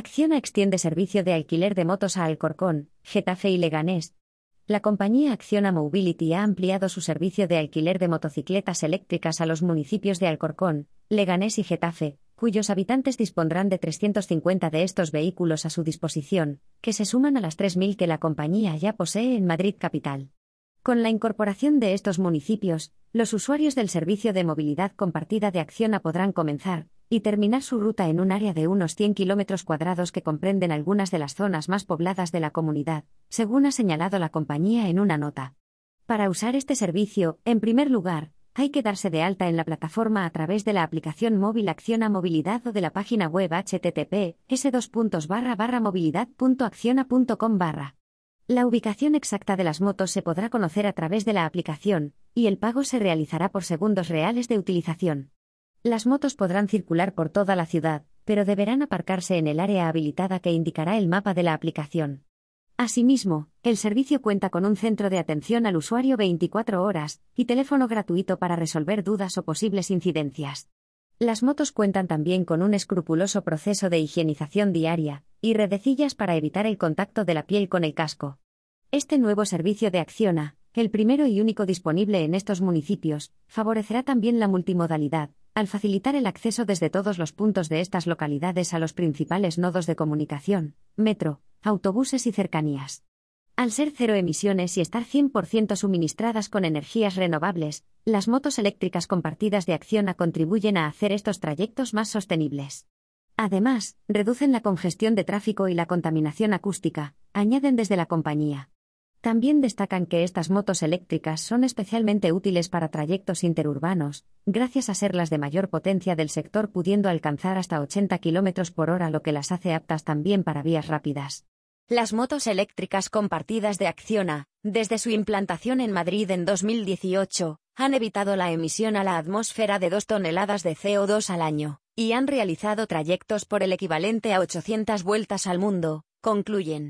Acciona extiende servicio de alquiler de motos a Alcorcón, Getafe y Leganés. La compañía Acciona Mobility ha ampliado su servicio de alquiler de motocicletas eléctricas a los municipios de Alcorcón, Leganés y Getafe, cuyos habitantes dispondrán de 350 de estos vehículos a su disposición, que se suman a las 3.000 que la compañía ya posee en Madrid capital. Con la incorporación de estos municipios, los usuarios del servicio de movilidad compartida de Acciona podrán comenzar, y terminar su ruta en un área de unos 100 kilómetros cuadrados que comprenden algunas de las zonas más pobladas de la comunidad, según ha señalado la compañía en una nota. Para usar este servicio, en primer lugar, hay que darse de alta en la plataforma a través de la aplicación móvil Acciona Movilidad o de la página web http s2.movilidad.acciona.com La ubicación exacta de las motos se podrá conocer a través de la aplicación, y el pago se realizará por segundos reales de utilización. Las motos podrán circular por toda la ciudad, pero deberán aparcarse en el área habilitada que indicará el mapa de la aplicación. Asimismo, el servicio cuenta con un centro de atención al usuario 24 horas y teléfono gratuito para resolver dudas o posibles incidencias. Las motos cuentan también con un escrupuloso proceso de higienización diaria y redecillas para evitar el contacto de la piel con el casco. Este nuevo servicio de Acciona, el primero y único disponible en estos municipios, favorecerá también la multimodalidad, al facilitar el acceso desde todos los puntos de estas localidades a los principales nodos de comunicación, metro, autobuses y cercanías. Al ser cero emisiones y estar 100% suministradas con energías renovables, las motos eléctricas compartidas de Acciona contribuyen a hacer estos trayectos más sostenibles. Además, reducen la congestión de tráfico y la contaminación acústica, añaden desde la compañía. También destacan que estas motos eléctricas son especialmente útiles para trayectos interurbanos, gracias a ser las de mayor potencia del sector pudiendo alcanzar hasta 80 km por hora, lo que las hace aptas también para vías rápidas. Las motos eléctricas compartidas de Acciona, desde su implantación en Madrid en 2018, han evitado la emisión a la atmósfera de 2 toneladas de CO2 al año, y han realizado trayectos por el equivalente a 800 vueltas al mundo, concluyen.